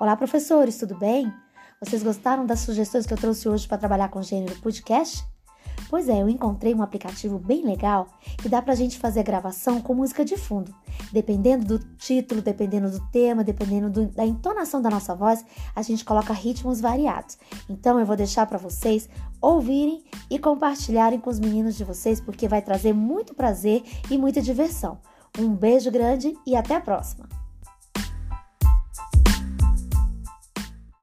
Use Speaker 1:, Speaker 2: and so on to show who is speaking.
Speaker 1: Olá, professores, tudo bem? Vocês gostaram das sugestões que eu trouxe hoje para trabalhar com gênero podcast? Pois é, eu encontrei um aplicativo bem legal que dá pra gente fazer a gravação com música de fundo. Dependendo do título, dependendo do tema, dependendo do, da entonação da nossa voz, a gente coloca ritmos variados. Então eu vou deixar para vocês ouvirem e compartilharem com os meninos de vocês, porque vai trazer muito prazer e muita diversão. Um beijo grande e até a próxima!